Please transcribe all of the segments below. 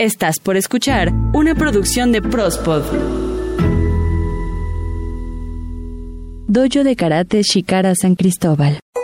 Estás por escuchar una producción de Prospod. Dojo de Karate Shikara San Cristóbal.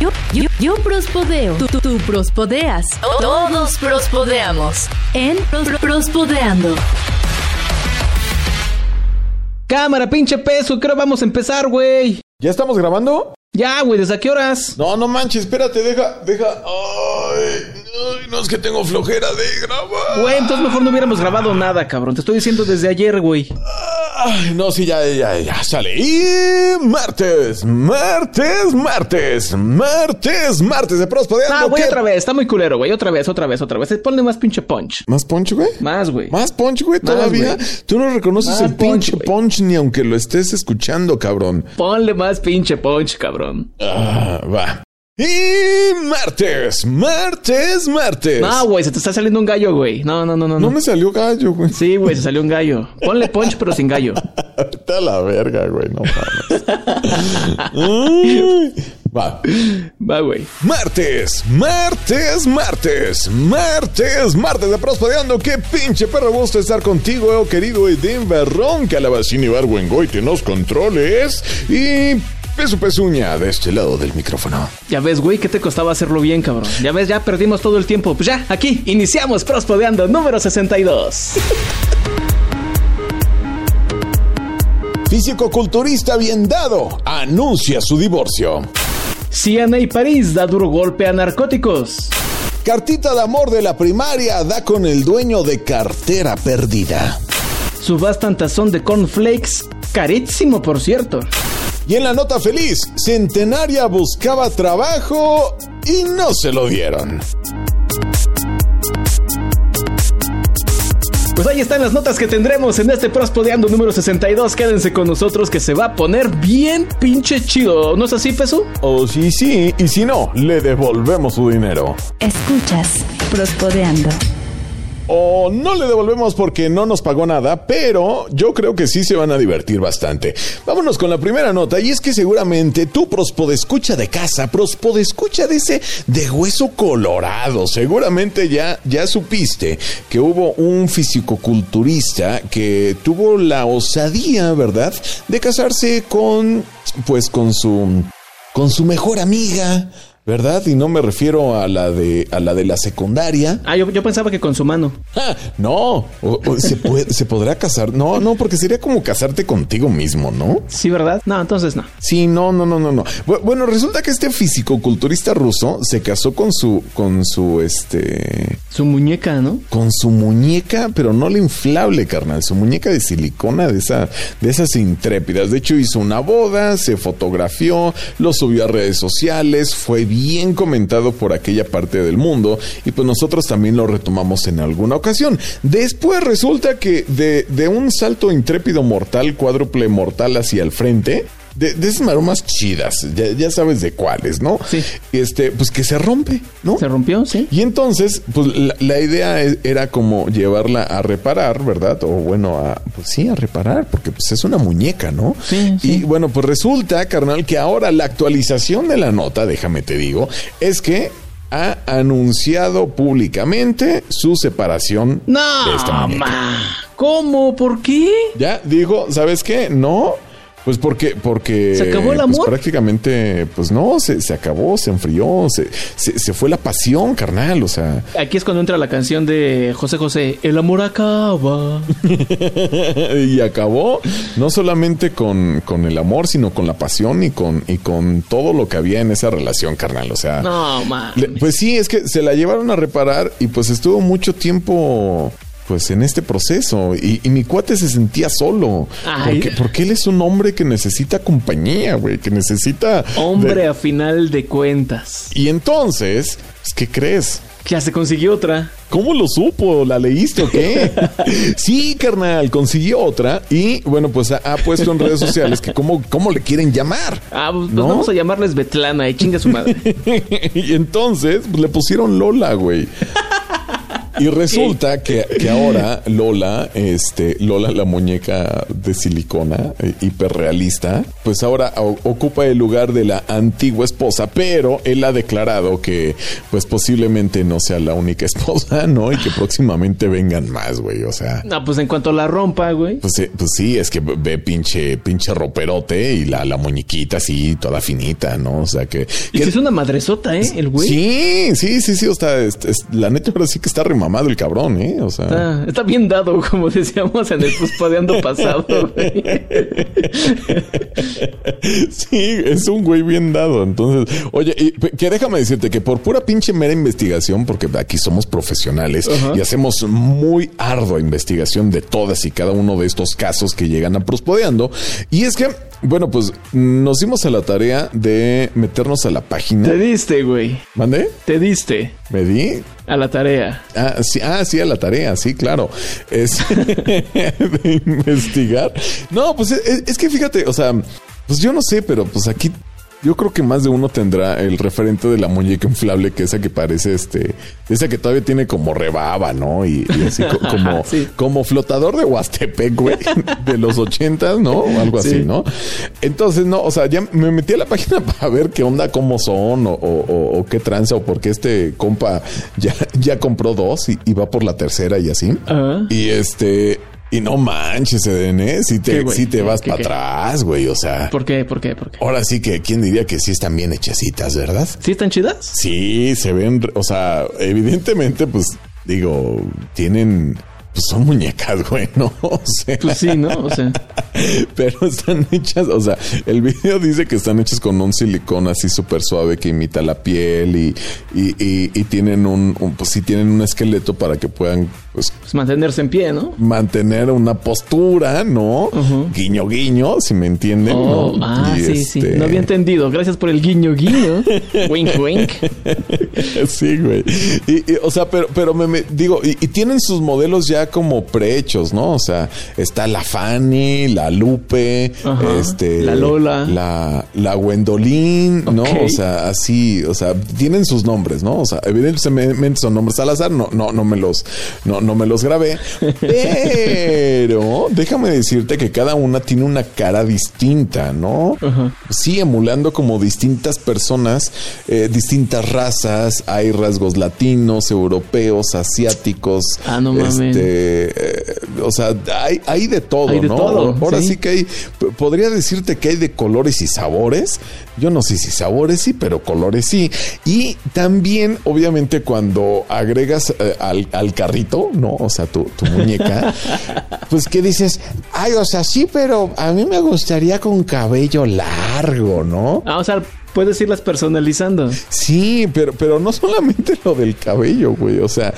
Yo, yo, yo prospodeo. Tú, tú, tú prospodeas. Todos prospodeamos. En Pros- Prospodeando. Cámara, pinche peso, creo vamos a empezar, güey. ¿Ya estamos grabando? Ya, güey, ¿desde qué horas? No, no manches, espérate, deja, deja. Ay, ay, no es que tengo flojera de grabar. Güey, entonces mejor no hubiéramos grabado nada, cabrón. Te estoy diciendo desde ayer, güey. Ay, no, sí, ya, ya, ya, sale. Y martes, martes, martes, martes, martes de Prospodeando. Ah, güey, ¿qué? otra vez. Está muy culero, güey. Otra vez, otra vez, otra vez. Ponle más pinche punch. ¿Más punch, güey? Más, güey. ¿Más punch, güey? ¿Todavía? güey. Tú no reconoces Más el pinche punch, punch, ni aunque lo estés escuchando, cabrón. Ponle más pinche punch, cabrón. Ah, va. Y martes, martes, martes. No, güey, se te está saliendo un gallo, güey. No, no, no, no. no no. me salió gallo, güey. Sí, güey, se salió un gallo. Ponle punch, pero sin gallo. Vete a la verga, güey, no mames. Va. Va, güey. Martes, martes, martes, martes, martes de Prospodeando. Qué pinche perro gusto estar contigo, oh, querido Edén Barrón, Calabacín y Barbuengoite, nos controles. Y Peso Pezuña de este lado del micrófono. Ya ves, güey, ¿qué te costaba hacerlo bien, cabrón? Ya ves, ya perdimos todo el tiempo. Pues ya, aquí, iniciamos Prospodeando número 62. Físico-culturista bien dado anuncia su divorcio. CNA París da duro golpe a narcóticos. Cartita de amor de la primaria da con el dueño de cartera perdida. Subastan tazón de cornflakes, carísimo por cierto. Y en la nota feliz, Centenaria buscaba trabajo y no se lo dieron. Pues ahí están las notas que tendremos en este Prospodeando número 62. Quédense con nosotros que se va a poner bien pinche chido. ¿No es así, Peso? O si sí, y si no, le devolvemos su dinero. Escuchas Prospodeando. O no le devolvemos porque no nos pagó nada, pero yo creo que sí se van a divertir bastante. Vámonos con la primera nota, y es que seguramente tú, prospodescucha de casa, prospodescucha de ese de hueso colorado, seguramente ya, ya supiste que hubo un fisicoculturista que tuvo la osadía, ¿verdad?, de casarse con, pues, con su, con su mejor amiga. ¿Verdad? Y no me refiero a la de a la de la secundaria, Ah, yo, yo pensaba que con su mano. Ah, no, o- o se, puede- se podrá casar. No, no, porque sería como casarte contigo mismo, ¿no? Sí, ¿verdad? No, entonces no. Sí, no, no, no, no, no. Bu- Bueno, resulta que este fisicoculturista ruso se casó con su, con su, este, Su muñeca, ¿no? con su muñeca, pero no la inflable, carnal, su muñeca de silicona de esa, de esas intrépidas. De hecho, hizo una boda, se fotografió, lo subió a redes sociales, fue bien comentado por aquella parte del mundo y pues nosotros también lo retomamos en alguna ocasión. Después resulta que de, de un salto intrépido mortal, cuádruple mortal hacia el frente, de, de esas maromas chidas, ya, ya sabes de cuáles, ¿no? Sí. Este, pues que se rompe, ¿no? Se rompió, sí. Y entonces, pues la, la idea e- era como llevarla a reparar, ¿verdad? O bueno, a, pues sí, a reparar, porque pues es una muñeca, ¿no? Sí, sí. Y bueno, pues resulta, carnal, que ahora la actualización de la nota, déjame te digo, es que ha anunciado públicamente su separación No, de esta muñeca. ma. ¿Cómo? ¿Por qué? Ya dijo, ¿sabes qué? No. Pues porque, porque ¿Se acabó el pues, amor? prácticamente, pues no, se, se acabó, se enfrió, se, se, se fue la pasión, carnal. O sea, Aquí es cuando entra la canción de José José. El amor acaba. y acabó no solamente con, con el amor, sino con la pasión y con, y con todo lo que había en esa relación, carnal. O sea, No, ma. le- pues sí, es que se la llevaron a reparar y pues estuvo mucho tiempo pues en este proceso y, y mi cuate se sentía solo porque, porque él es un hombre que necesita compañía, güey, que necesita Hombre, de- a final de cuentas. y entonces, pues, ¿qué crees? Ya se consiguió otra. ¿Cómo lo supo? ¿La leíste o qué? sí, carnal, consiguió otra y bueno, pues ha, ha puesto en redes sociales que cómo, cómo le quieren llamar. Ah, pues, pues ¿No? vamos a llamarles Betlana y chinga su madre. y entonces pues, le pusieron Lola, güey. Y resulta que, que ahora Lola, este, Lola la muñeca de silicona, eh, hiperrealista, pues ahora o- ocupa el lugar de la antigua esposa, pero él ha declarado que pues posiblemente no sea la única esposa, ¿no? Y que próximamente vengan más, güey. O sea, No, pues en cuanto la rompa, güey. pues, eh, pues sí, es que ve pinche, pinche roperote y la, la muñequita así, toda finita, ¿no? O sea que... Y que- es una madresota, ¿eh? El güey. Sí, sí, sí, sí. O sea, es- es- la neta ahora sí que está remamado el cabrón, ¿eh? O sea. Está, está bien dado, como decíamos en el Puspadeando pasado, güey. Sí, es un güey bien dado. Entonces, oye, y, que déjame decirte que por pura pinche mera investigación, porque aquí somos profesionales y hacemos muy ardua investigación de todas y cada uno de estos casos que llegan a Prospodeando. Y es que, bueno, pues nos dimos a la tarea de meternos a la página. Te diste, güey. ¿Mande? Te diste ¿Me di? a la tarea. Ah sí, ah, sí, a la tarea, sí, claro. Es de investigar. No, pues es, es que fíjate, o sea, pues yo no sé, pero pues aquí yo creo que más de uno tendrá el referente de la muñeca inflable, que esa que parece este, esa que todavía tiene como rebaba, ¿no? Y, y así co- como, Sí. como flotador de Huastepec, güey, de los ochentas, ¿no? O algo Sí. así, ¿no? Entonces, no, o sea, ya me metí a la página para ver qué onda, cómo son, o, o- o- o qué tranza, o porque este compa ya, ya compró dos y, y va por la tercera y así. Y este, y no manches, Eden, ¿eh? Si ¿Qué, te, si te ¿Qué, vas para atrás, güey, o sea. ¿Por qué? ¿Por qué? ¿Por qué? Ahora sí que, ¿quién diría que sí están bien hechecitas, verdad? ¿Sí están chidas? Sí, se ven, o sea, evidentemente, pues, digo, tienen, pues son muñecas, güey, ¿no? O sea, Pues sí, ¿no? O sea, pero están hechas, o sea, el video dice que están hechas con un silicón así súper suave que imita la piel y, y, y- y tienen un, un- pues sí tienen un esqueleto para que puedan, pues, pues mantenerse en pie, ¿no? mantener una postura, ¿no? Guiño, guiño, si me entienden, Oh, ¿no? ah, Y sí, sí. este- No había entendido. Gracias por el guiño, guiño. wink, wink. Sí, güey. Y, y, o sea, pero, pero me, me- digo, y, y tienen sus modelos ya como prehechos, ¿no? O sea, está la Fanny, la Lupe, Ajá. este, La Lola. la, la Gwendolyn, ¿no? O sea, así, o sea, tienen sus nombres, ¿no? O sea, evidentemente son nombres al azar, no, no, no me los, no, no me los grabé, pero déjame decirte que cada una tiene una cara distinta, ¿no? Ajá. Sí, emulando como distintas personas, eh, distintas razas, hay rasgos latinos, europeos, asiáticos. Ah, no mames. Este, eh, o sea, hay, hay de todo, Hay de ¿no? todo, Ahora sí. sí. que hay, podría decirte que hay de colores y sabores. Yo no sé si sabores sí, pero colores sí. Y también, obviamente, cuando agregas eh, al, al carrito, ¿no? O sea, tu, tu muñeca, pues que dices, ay, o sea, sí, pero a mí me gustaría con cabello largo, ¿no? Ah, o sea, puedes irlas personalizando. Sí, pero, pero no solamente lo del cabello, güey. O sea,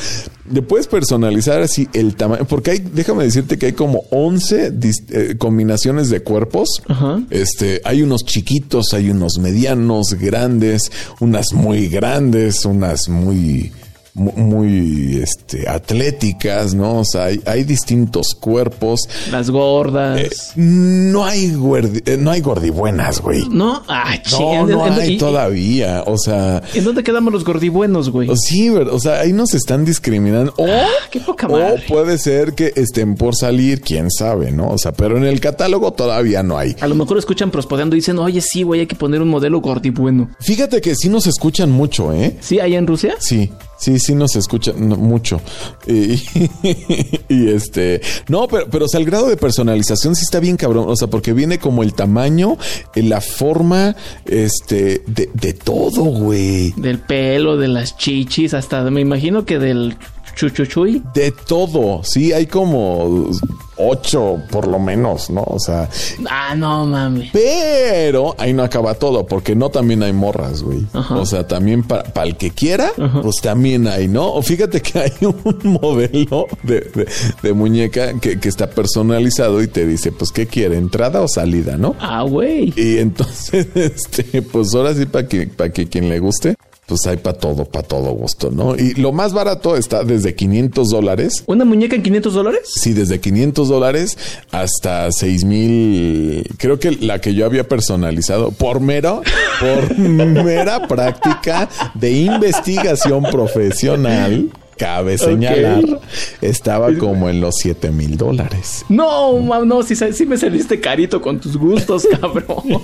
le puedes personalizar así el tamaño. Porque hay, déjame decirte que hay como 11 dis- eh, combinaciones de cuerpos. Ajá. Este, hay unos chiquitos, hay unos medianos, grandes, unas muy grandes, unas muy, mu- muy, este, atléticas, ¿no? O sea, hay, hay distintos cuerpos. Las gordas. Eh, no hay gordi- eh, no hay gordibuenas, güey. no, ay, No, no ¿En- en- hay y- todavía. O sea, ¿En dónde quedamos los gordibuenos, güey? o sí, o sea, ahí nos están discriminando. O, Ah, qué poca o madre. puede ser que estén por salir, quién sabe, ¿no? O sea, pero en el catálogo todavía no hay. A lo mejor escuchan prospodeando y dicen, oye, sí, güey, hay que poner un modelo gordibueno. Fíjate que sí nos escuchan mucho, ¿eh? ¿Sí, allá en Rusia? Sí, sí, sí nos escuchan no, mucho. Y, y este, no, pero, pero o sea, el grado de personalización sí está bien cabrón. O sea, porque viene como el tamaño, eh, la forma, este, de, de todo, güey. Del pelo, de las chichis, hasta me imagino que del chuchuchuy. De todo, sí, hay como ocho por lo menos, ¿no? O sea, Ah, no mames. pero ahí no acaba todo, porque no también hay morras, güey. Ajá. O sea, también para el que quiera, pues también hay, ¿no? O fíjate que hay un modelo de, de- de muñeca que, que está personalizado y te dice, pues, ¿qué quiere? ¿Entrada o salida, no? Ah, güey. Y entonces, este, pues ahora sí, para que, para que quien le guste. Pues hay para todo, para todo gusto, ¿no? Y lo más barato está desde 500 dólares. ¿Una muñeca en 500 dólares? Sí, desde 500 dólares hasta 6 mil. Creo que la que yo había personalizado por mero, por mera práctica de investigación profesional cabe señalar, estaba como en los 7 mil dólares. No, no, sí, sí me saliste carito con tus gustos, cabrón.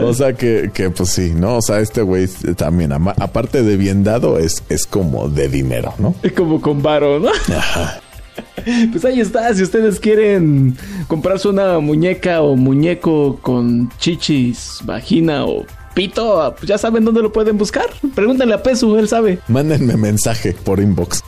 o sea que, que, pues sí, ¿no? O sea, este güey también, aparte de bien dado, es, es como de dinero, ¿no? Es como con varo, ¿no? Ajá. Pues ahí está, si ustedes quieren comprarse una muñeca o muñeco con chichis, vagina o pito, pues ya saben dónde lo pueden buscar. Pregúntenle a Pesu, él sabe. Mándenme mensaje por inbox.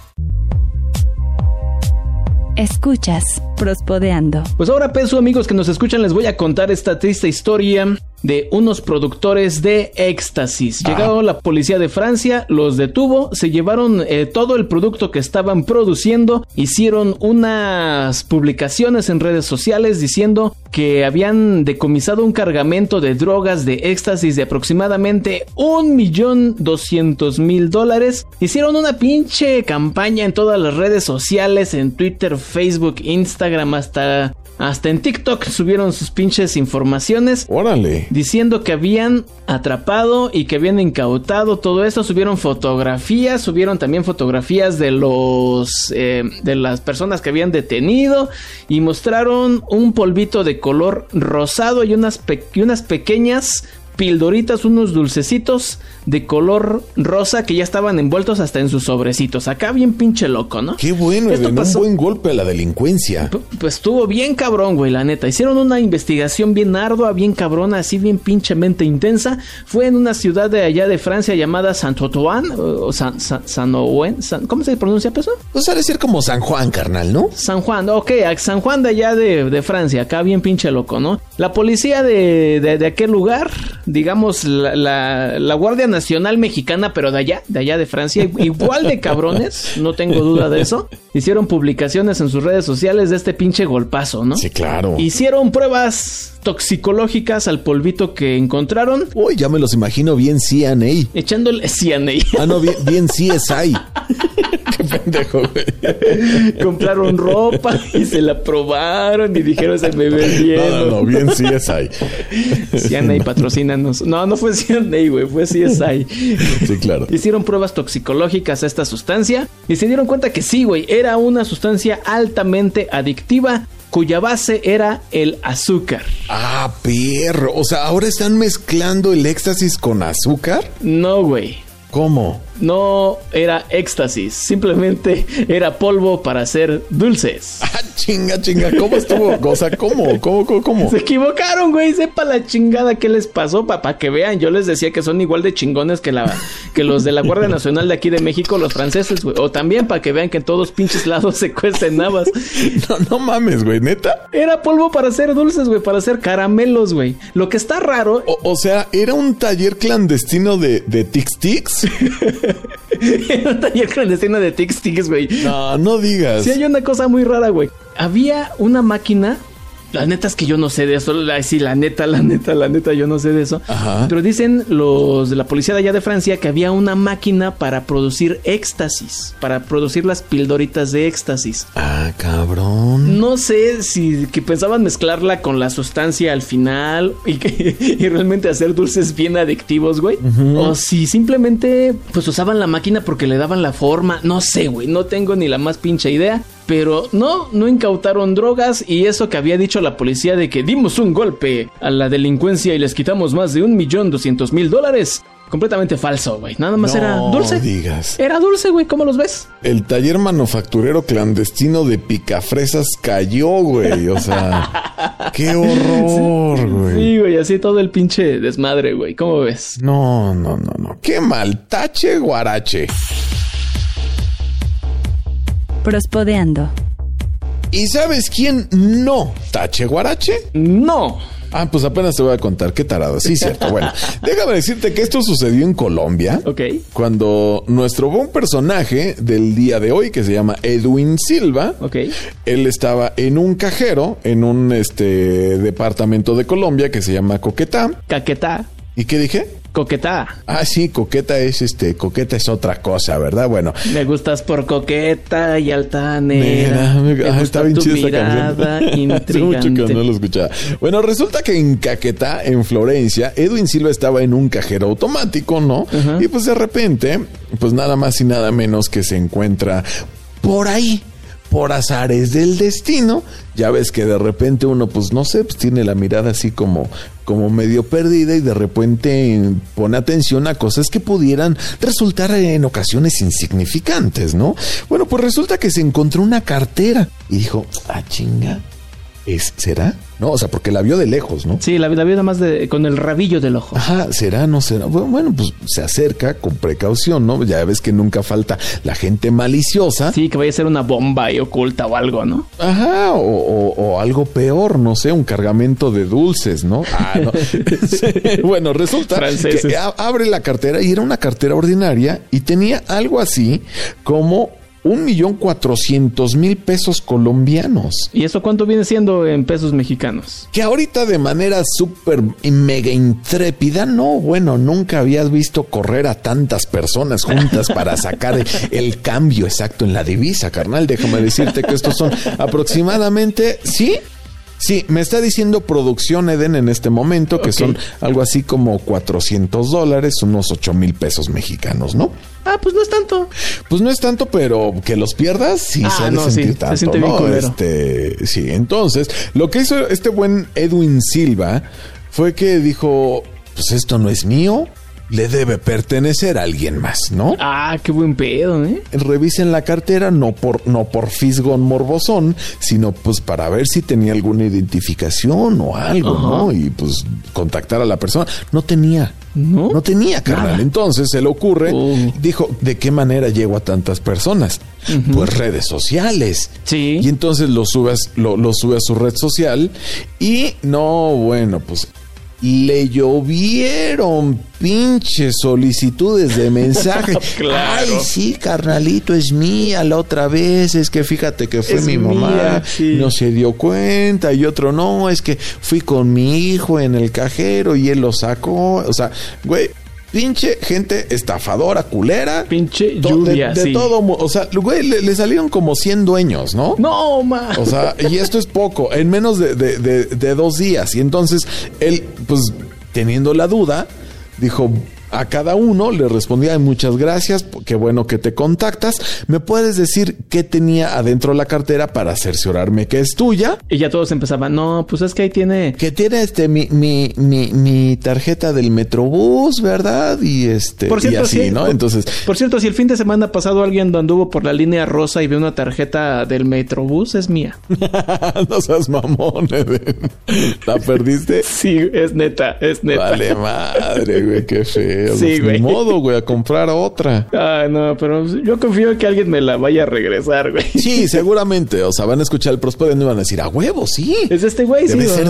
Escuchas Prospodeando. Pues ahora, Pesu, amigos que nos escuchan, les voy a contar esta triste historia de unos productores de éxtasis. Llegó la policía de Francia, los detuvo, se llevaron eh, todo el producto que estaban produciendo, hicieron unas publicaciones en redes sociales diciendo que habían decomisado un cargamento de drogas de éxtasis de aproximadamente un millón doscientos mil dólares. Hicieron una pinche campaña en todas las redes sociales, en Twitter, Facebook, Instagram, hasta, hasta en TikTok subieron sus pinches informaciones Órale. diciendo que habían atrapado y que habían incautado todo esto. Subieron fotografías, subieron también fotografías de los eh, de las personas que habían detenido y mostraron un polvito de color rosado y unas, pe- y unas pequeñas pildoritas, unos dulcecitos de color rosa que ya estaban envueltos hasta en sus sobrecitos. Acá bien pinche loco, ¿no? Qué bueno, Esto Eden, un pasó- buen golpe a la delincuencia. P- Pues estuvo bien cabrón, güey, la neta. Hicieron una investigación bien ardua, bien cabrona, así bien pinchemente intensa. Fue en una ciudad de allá de Francia llamada Saint-Ouen, o San, San, San- ¿cómo se pronuncia eso? Pues ha de ser como San Juan, carnal, ¿no? San Juan, ok, San Juan de allá de, de Francia, acá bien pinche loco, ¿no? La policía de, de, de aquel lugar, digamos, la, la, la Guardia Nacional Mexicana, pero de allá, de allá de Francia, igual de cabrones, no tengo duda de eso, hicieron publicaciones en sus redes sociales de este pinche golpazo, ¿no? Sí, claro. Hicieron pruebas toxicológicas al polvito que encontraron, Uy, ya me los imagino bien CNA. echándole CNA. Ah, no, bien, bien CSI. Qué pendejo, güey. Compraron ropa y se la probaron y dijeron se me ve bien. No, no, no, bien CSI. CNA patrocínanos. No, no fue CNA, güey, fue CSI. Sí, claro. Hicieron pruebas toxicológicas a esta sustancia y se dieron cuenta que sí, güey, era una sustancia altamente adictiva cuya base era el azúcar. Ah, perro. O sea, ahora están mezclando el éxtasis con azúcar. No, güey. ¿Cómo? No era éxtasis, simplemente era polvo para hacer dulces. Ah, chinga, chinga. ¿Cómo estuvo? O sea, ¿cómo? ¿Cómo, cómo, cómo? Se equivocaron, güey. Sepa la chingada que les pasó para que vean. Yo les decía que son igual de chingones que, la, que los de la Guardia Nacional de aquí de México, los franceses, güey. O también para que vean que en todos pinches lados se cuecen habas. No, no mames, güey, neta. Era polvo para hacer dulces, güey, para hacer caramelos, güey. Lo que está raro, O, o sea, era un taller clandestino de, de Tix Tix. era un taller clandestino de Tix Tix, güey. No, no digas. Sí, hay una cosa muy rara, güey. Había una máquina. La neta es que yo no sé de eso. La- Sí, la neta, la neta, la neta, yo no sé de eso. Ajá. Pero dicen los de la policía de allá de Francia que había una máquina para producir éxtasis. Para producir las pildoritas de éxtasis. Ah, cabrón. No sé si que pensaban mezclarla con la sustancia al final y, que, y realmente hacer dulces bien adictivos, güey. O si simplemente pues usaban la máquina porque le daban la forma. No sé, güey. No tengo ni la más pinche idea. Pero no, no incautaron drogas y eso que había dicho la policía de que dimos un golpe a la delincuencia y les quitamos más de un millón doscientos mil dólares. Completamente falso, güey. Nada más No era dulce. digas. Era dulce, güey. ¿Cómo los ves? El taller manufacturero clandestino de picafresas cayó, güey. O sea, qué horror, güey. Sí, güey. Así todo el pinche desmadre, güey. ¿Cómo ves? No, no, no, no. Qué mal. Tache guarache. Prospodeando. ¿Y sabes quién no tache guarache? No. Ah, pues apenas te voy a contar. Qué tarado. Sí, cierto. Bueno, déjame decirte que esto sucedió en Colombia. Ok. Cuando nuestro buen personaje del día de hoy, que se llama Edwin Silva, Ok. él estaba en un cajero en un este departamento de Colombia que se llama Coquetá. Caquetá. ¿Y qué dije? Coqueta. Ah, sí, coqueta es este, coqueta es otra cosa, ¿verdad? Bueno. Me gustas por coqueta y altanera. Mira, me, ah, está bien chida esa canción. Hace mucho que no lo escuchaba. Bueno, resulta que en Caquetá, en Florencia, Edwin Silva estaba en un cajero automático, ¿no? Y pues de repente, pues nada más y nada menos que se encuentra por ahí por azares del destino, ya ves que de repente uno, pues no sé, pues tiene la mirada así como, como medio perdida y de repente pone atención a cosas que pudieran resultar en ocasiones insignificantes, ¿no? Bueno, pues resulta que se encontró una cartera y dijo, ah, chinga, ¿es, ¿será? No, o sea, porque la vio de lejos, ¿no? Sí, la, vio nada más de, con el rabillo del ojo. Ajá, será, no será. Bueno, pues se acerca con precaución, ¿no? Ya ves que nunca falta la gente maliciosa. Sí, que vaya a ser una bomba y oculta o algo, ¿no? Ajá, o, algo peor, no sé, un cargamento de dulces, ¿no? Ah, no. bueno, resulta que abre la cartera y era una cartera ordinaria y tenía algo así como un millón cuatrocientos mil pesos colombianos. ¿Y eso cuánto viene siendo en pesos mexicanos? Que ahorita de manera súper mega intrépida, no, bueno, nunca habías visto correr a tantas personas juntas para sacar el, cambio exacto en la divisa, carnal. Déjame decirte que estos son aproximadamente, sí, Sí, me está diciendo producción Eden en este momento, que son algo así como 400 dólares, unos 8 mil pesos mexicanos, ¿no? Ah, pues no es tanto. Pues no es tanto, pero que los pierdas, sí ah, se ha de sentir tanto, se siente ¿no? este, sí, entonces, lo que hizo este buen Edwin Silva fue que dijo, pues esto no es mío, le debe pertenecer a alguien más, ¿no? Ah, qué buen pedo, ¿eh? Revisen la cartera no por no por fisgón morbosón, sino pues para ver si tenía alguna identificación o algo, ¿no? Y pues contactar a la persona. No tenía. No, no tenía, carnal. Entonces se le ocurre, oh. dijo, ¿de qué manera llego a tantas personas? Pues redes sociales. Sí. Y entonces lo subes, lo, lo sube a su red social y no, bueno, pues le llovieron pinches solicitudes de mensaje. Ay, sí, carnalito, es mía la otra vez. Es que fíjate que fue mi mamá, no se dio cuenta. Y otro, no, es que fui con mi hijo en el cajero y él lo sacó. O sea, güey, Pinche gente estafadora, culera. Pinche lluvia, de, todo. O sea, güey, le, salieron como 100 dueños, ¿no? No, ma. O sea, y esto es poco, en menos de, de dos días. Y entonces él, pues, teniendo la duda, dijo, a cada uno le respondía muchas gracias, qué bueno que te contactas. ¿Me puedes decir qué tenía adentro la cartera para cerciorarme que es tuya? Y ya todos empezaban, no, pues es que ahí tiene... Que tiene este mi, mi, mi, mi tarjeta del Metrobús, ¿verdad? Y este... Por cierto, y así, ¿no? Entonces... Por cierto, si el fin de semana pasado alguien anduvo por la línea rosa y vio una tarjeta del Metrobús, es mía. no seas mamón, ¿La perdiste? Sí, es neta, es neta. Vale madre, güey, qué feo. Sí, güey. modo, güey, a comprar otra. Ah, no, pero yo confío en que alguien me la vaya a regresar, güey. Sí, seguramente. O sea, van a escuchar el prospecto y van a decir, a huevo, sí. Es este güey, sí, ser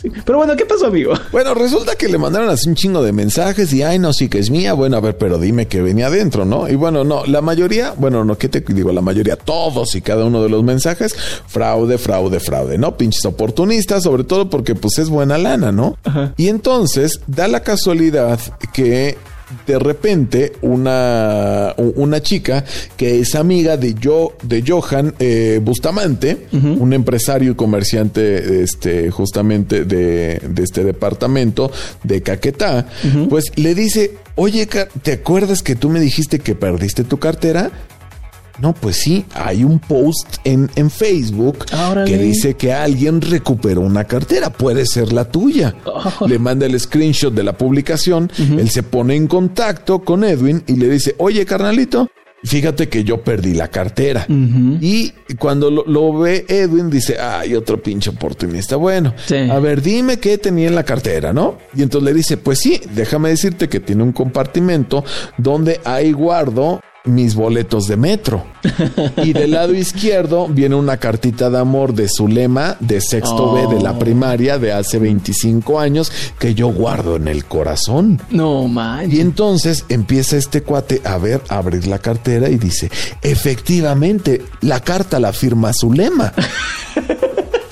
sí. Pero bueno, ¿qué pasó, amigo? Bueno, resulta que le mandaron así un chingo de mensajes y, ay, no, sí que es mía. Bueno, a ver, pero dime que venía adentro, ¿no? Y bueno, no, la mayoría, bueno, no, ¿qué te digo? La mayoría, todos y cada uno de los mensajes, fraude, fraude, fraude, ¿no? Pinches oportunistas, sobre todo porque, pues, es buena lana, ¿no? Ajá. Y entonces, da la casualidad que de repente una, una chica que es amiga de, yo, de Johan eh, Bustamante, un empresario y comerciante este, justamente de, de este departamento de Caquetá, pues le dice, oye, ¿te acuerdas que tú me dijiste que perdiste tu cartera? No, pues sí, hay un post en, en Facebook que dice que alguien recuperó una cartera, puede ser la tuya. Oh. Le manda el screenshot de la publicación, él se pone en contacto con Edwin y le dice, oye carnalito, fíjate que yo perdí la cartera. Y cuando lo, ve Edwin, dice, ay, otro pinche oportunista. Bueno, a ver, dime qué tenía en la cartera, ¿no? Y entonces le dice, pues sí, déjame decirte que tiene un compartimento donde hay guardo mis boletos de metro. Y del lado izquierdo viene una cartita de amor de su lema de sexto B de la oh. primaria de hace 25 años que yo guardo en el corazón. No man. Y entonces empieza este cuate a ver, a abrir la cartera y dice, efectivamente, la carta la firma su lema.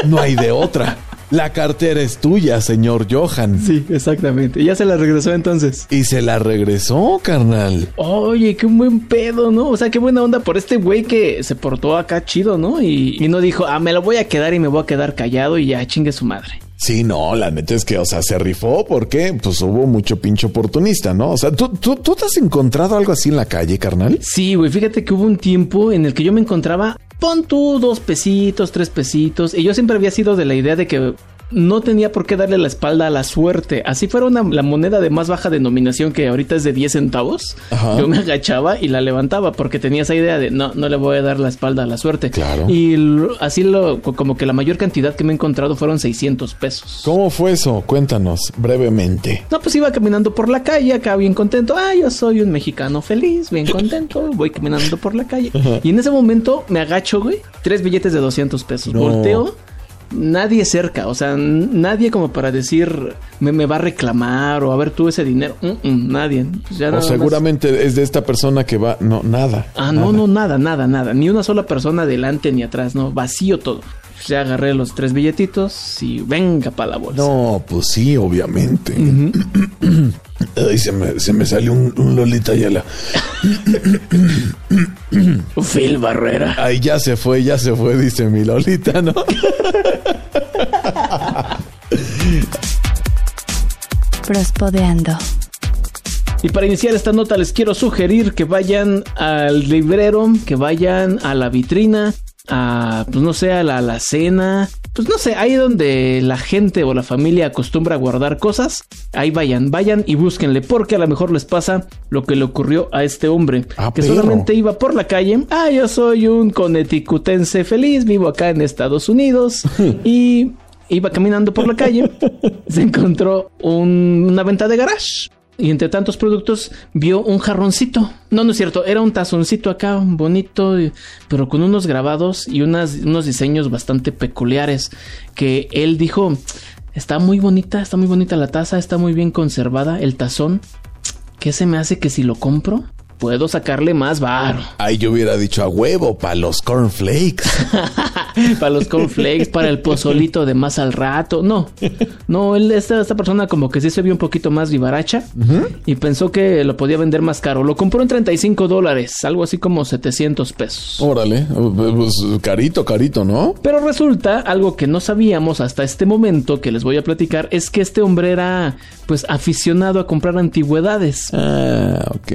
No hay de otra. La cartera es tuya, señor Johan. Sí, exactamente. Ya se la regresó entonces. Y se la regresó, carnal. Oye, qué buen pedo, ¿no? O sea, qué buena onda por este güey que se portó acá chido, ¿no? Y, y no dijo, ah, me lo voy a quedar y me voy a quedar callado y ya chingue su madre. Sí, no, la neta es que, o sea, se rifó porque pues hubo mucho pinche oportunista, ¿no? O sea, ¿tú, tú, ¿tú te has encontrado algo así en la calle, carnal? Sí, güey, fíjate que hubo un tiempo en el que yo me encontraba, pon tú dos pesitos, tres pesitos, y yo siempre había sido de la idea de que no tenía por qué darle la espalda a la suerte. Así fuera una, la moneda de más baja denominación que ahorita es de 10 centavos, Ajá. yo me agachaba y la levantaba porque tenía esa idea de no, no le voy a dar la espalda a la suerte. Claro. Y lo- así lo, como que la mayor cantidad que me he encontrado fueron 600 pesos. ¿Cómo fue eso? Cuéntanos brevemente. No, pues iba caminando por la calle, acá bien contento. Ah, yo soy un mexicano feliz, bien contento. Voy caminando por la calle. Y en ese momento me agacho, güey. Tres billetes de 200 pesos. No. Volteo. Nadie cerca, o sea, nadie como para decir me, me va a reclamar o a ver tú ese dinero. Nadie. Pues ya O más- seguramente es de esta persona que va. No, nada. Ah, no, no, nada, nada, nada. Ni una sola persona adelante ni atrás, no. Vacío todo. Pues Ya agarré los tres billetitos y venga para la bolsa. No, pues sí, obviamente. Ay, se me, se me salió un, un Lolita Yala. Phil Barrera. Ay, ya se fue, ya se fue, dice mi Lolita, ¿no? Prospodeando. Y para iniciar esta nota les quiero sugerir que vayan al librero, que vayan a la vitrina, a, pues no sé, a la alacena, pues no sé, ahí donde la gente o la familia acostumbra a guardar cosas, ahí vayan, vayan y búsquenle, porque a lo mejor les pasa lo que le ocurrió a este hombre, Ah, que solamente iba por la calle, ah, yo soy un coneticutense feliz, vivo acá en Estados Unidos. Y iba caminando por la calle, se encontró un- una venta de garage. Y entre tantos productos vio un jarroncito. No, no es cierto, era un tazoncito acá, bonito, pero con unos grabados y unas, unos diseños bastante peculiares. Que él dijo, está muy bonita, está muy bonita la taza, está muy bien conservada, el tazón. ¿Qué se me hace que si lo compro? Puedo sacarle más varo. Ay, yo hubiera dicho a huevo para los cornflakes. para los cornflakes, para el pozolito de más al rato. No, no, él, esta, esta persona como que sí se vio un poquito más vivaracha y pensó que lo podía vender más caro. Lo compró en 35 dólares, algo así como 700 pesos. Órale, pues carito, carito, ¿no? Pero resulta, algo que no sabíamos hasta este momento, que les voy a platicar, es que este hombre era pues aficionado a comprar antigüedades. Ah, ok.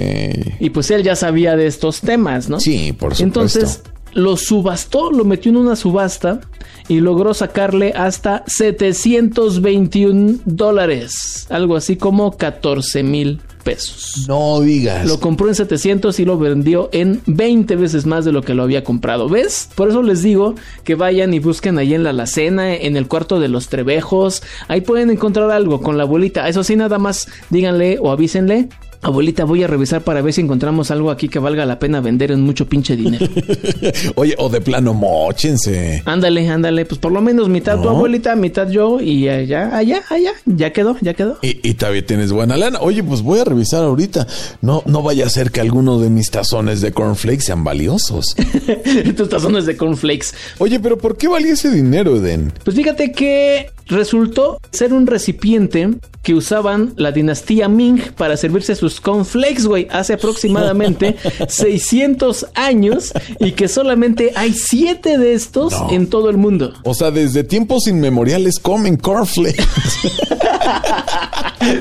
Y pues él ya sabía de estos temas, ¿no? Sí, por supuesto. Entonces lo subastó, lo metió en una subasta y logró sacarle hasta 721 dólares, algo así como 14 mil pesos. No digas. Lo compró en 700 y lo vendió en 20 veces más de lo que lo había comprado. ¿Ves? Por eso les digo que vayan y busquen ahí en la alacena, en el cuarto de los trebejos. Ahí pueden encontrar algo con la abuelita. Eso sí, nada más díganle o avísenle. Abuelita, voy a revisar para ver si encontramos algo aquí que valga la pena vender en mucho pinche dinero. Oye, o de plano, mochense. ándale, ándale, pues por lo menos mitad tu No. abuelita, mitad yo y allá, allá, allá. Ya quedó, ya quedó. Y, y todavía tienes buena lana. Oye, pues voy a revisar ahorita. No, no vaya a ser que alguno de mis tazones de cornflakes sean valiosos. Tus tazones de cornflakes. Oye, pero ¿por qué valía ese dinero, Eden? Pues fíjate que resultó ser un recipiente que usaban la dinastía Ming para servirse sus cornflakes, güey, hace aproximadamente 600 años y que solamente hay 7 de estos No. en todo el mundo. O sea, desde tiempos inmemoriales comen cornflakes.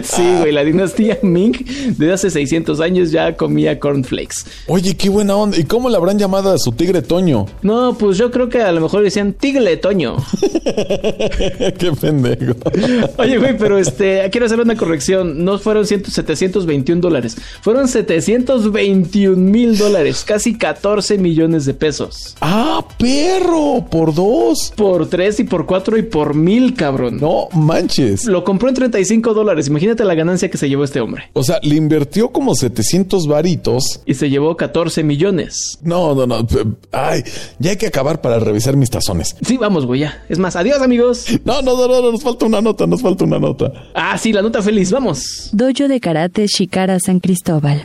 Sí, güey, la dinastía Ming desde hace 600 años ya comía cornflakes. Oye, qué buena onda. ¿Y cómo le habrán llamado a su tigre Toño? No, pues yo creo que a lo mejor decían tigre Toño. qué pendejo. Oye, güey, pero este, quiero hacer una corrección. No fueron 100, 721 dólares. Fueron 721 mil dólares. Casi 14 millones de pesos. ¡Ah, perro! Por dos. Por 3 y por 4 y por mil, cabrón. No manches. Lo compró en 35 dólares. Imagínate la ganancia que se llevó este hombre. O sea, le invirtió como 700 varitos. Y se llevó 14 millones. No, no, no. Ay, ya hay que acabar para revisar mis tazones. Sí, vamos, güey, ya. Es más, adiós, amigos. No, no, no, no, no, nos falta una nota, nos falta una nota. Ah, sí, la nota feliz, vamos. Dojo de Karate Shikara San Cristóbal.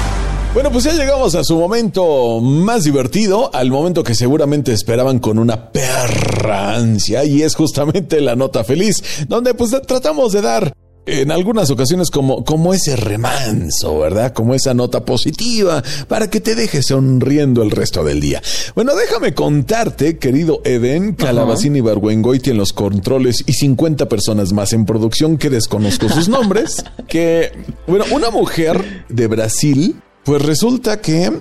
Bueno, pues ya llegamos a su momento más divertido, al momento que seguramente esperaban con una perra ansia, y es justamente la nota feliz, donde pues tratamos de dar en algunas ocasiones como, como ese remanso, ¿verdad? Como esa nota positiva para que te dejes sonriendo el resto del día. Bueno, déjame contarte, querido Eden, Calabacín y Barguengoiti en los controles y 50 personas más en producción que desconozco sus nombres, que, bueno, una mujer de Brasil pues resulta que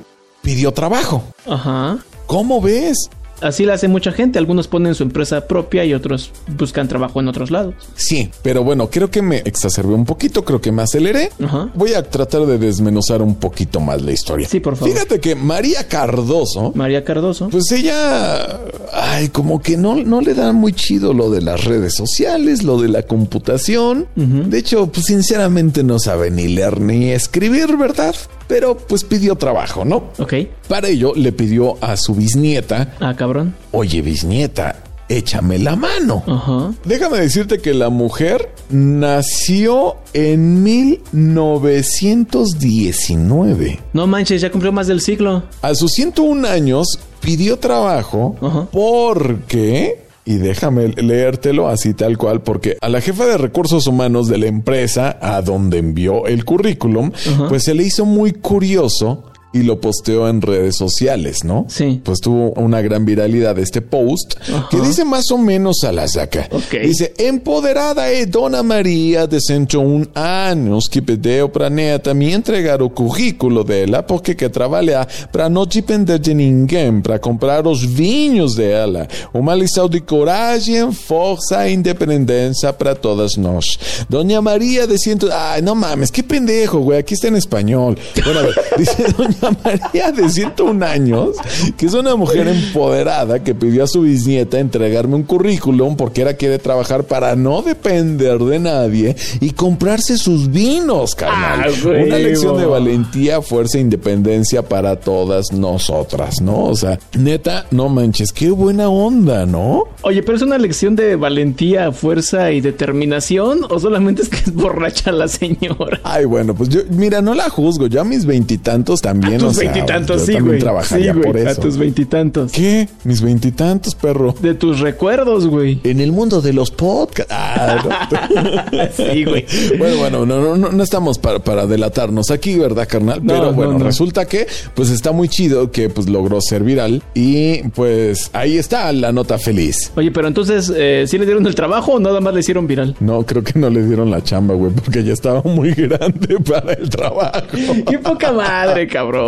pidió trabajo. Ajá. ¿Cómo ves? Así la hace mucha gente. Algunos ponen su empresa propia y otros buscan trabajo en otros lados. Sí, pero bueno, creo que me exacerbé un poquito, creo que me aceleré. Ajá. Voy a tratar de desmenuzar un poquito más la historia. Sí, por favor. Fíjate que María Cardoso, María Cardoso. pues ella, ay, como que no, no le da muy chido lo de las redes sociales, lo de la computación. De hecho, pues sinceramente no sabe ni leer ni escribir, ¿verdad? Pero pues pidió trabajo, ¿no? Ok. Para ello le pidió a su bisnieta, Ah, cabrón. oye bisnieta, échame la mano. Ajá. Déjame decirte que la mujer nació en 1919. No manches, ya cumplió más del siglo. A sus 101 años pidió trabajo Ajá. porque... Y déjame leértelo así tal cual, porque a la jefa de recursos humanos de la empresa a donde envió el currículum, pues se le hizo muy curioso y lo posteó en redes sociales, ¿no? Sí. Pues tuvo una gran viralidad este post que dice más o menos a la saca. Ok. Dice, empoderada é Dona Maria de 101 anos que pediu para neta me entregar o currículo dela porque quer trabalhar para não depender de ninguém para comprar os vinhos dela. Uma lição de coragem, força e independência para todas nós. Doña María de 100... Ay, no mames, qué pendejo, güey. Aquí está en español. Bueno, a ver, dice Doña María de 101 años, que es una mujer empoderada que pidió a su bisnieta entregarme un currículum porque era quiere trabajar para no depender de nadie y comprarse sus vinos, carnal. Ah, una lección de valentía, fuerza e independencia para todas nosotras, ¿no? O sea, neta, no manches, qué buena onda, ¿no? Oye, pero es una lección de valentía, fuerza y determinación o solamente es que es borracha la señora. Ay, bueno, pues yo, mira, no la juzgo. Yo a mis veintitantos también, A tus veintitantos, sí, güey. Sí, güey, A tus veintitantos. ¿Qué? Mis veintitantos, perro. De tus recuerdos, güey. En el mundo de los podcasts. Ah, no. Sí, güey. Bueno, bueno, no, no, no, no estamos para, para delatarnos aquí, ¿verdad, carnal? No, Pero no, bueno, no. resulta que pues está muy chido que pues logró ser viral y pues ahí está la nota feliz. Oye, pero entonces, eh, ¿sí le dieron el trabajo o nada más le hicieron viral? No, creo que no le dieron la chamba, güey, porque ya estaba muy grande para el trabajo. ¡Qué poca madre, cabrón!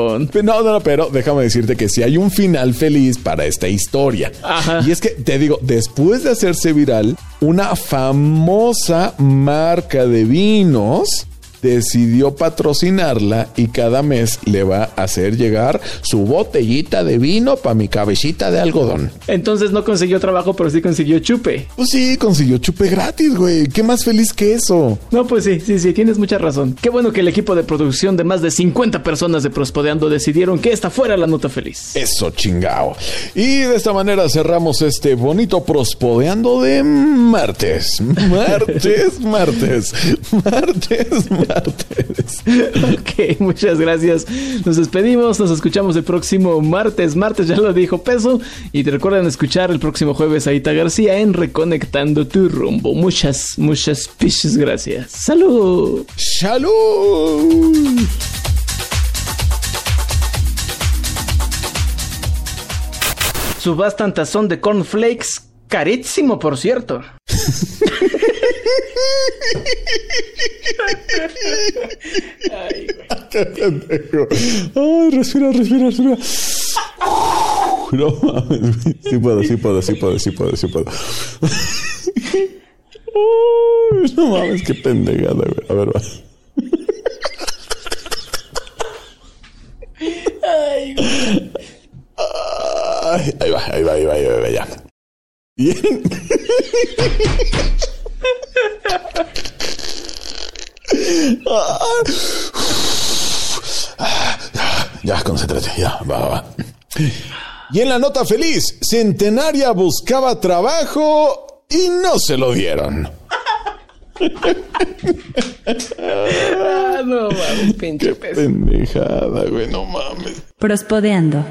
No, no, no, pero déjame decirte que sí hay un final feliz para esta historia. Ajá. Y es que, te digo, después de hacerse viral, una famosa marca de vinos decidió patrocinarla y cada mes le va a hacer llegar su botellita de vino para mi cabecita de algodón. Entonces no consiguió trabajo, pero sí consiguió chupe. Pues sí, consiguió chupe gratis, güey. ¿Qué más feliz que eso? No, pues sí, sí, sí, tienes mucha razón. Qué bueno que el equipo de producción de más de 50 personas de Prospodeando decidieron que esta fuera la nota feliz. Eso chingao. Y de esta manera cerramos este bonito prospodeando de martes. Martes, martes. Martes, martes. Ok, muchas gracias. Nos despedimos, nos escuchamos el próximo martes. Martes ya lo dijo Peso. Y te recuerden escuchar el próximo jueves a Ita García en Reconectando tu rumbo. Muchas, muchas piches gracias. ¡Salud! ¡Salud! Subastan tazón de cornflakes. Carísimo, por cierto. Ay, Ay, respira, respira, respira. No mames, sí puedo, sí puedo, sí puedo, sí puedo, sí puedo. Uy, no mames, qué pendejada, güey. A ver, va. Ay, güey. Ay, ahí va, ahí va, ahí va, ahí va, ya. Bien. Ya, concéntrate, ya, va, va, va. Y en la nota feliz, Centenaria buscaba trabajo y no se lo dieron. Ah, no mames, pinche Qué pendejada, güey, no mames. Prospodeando.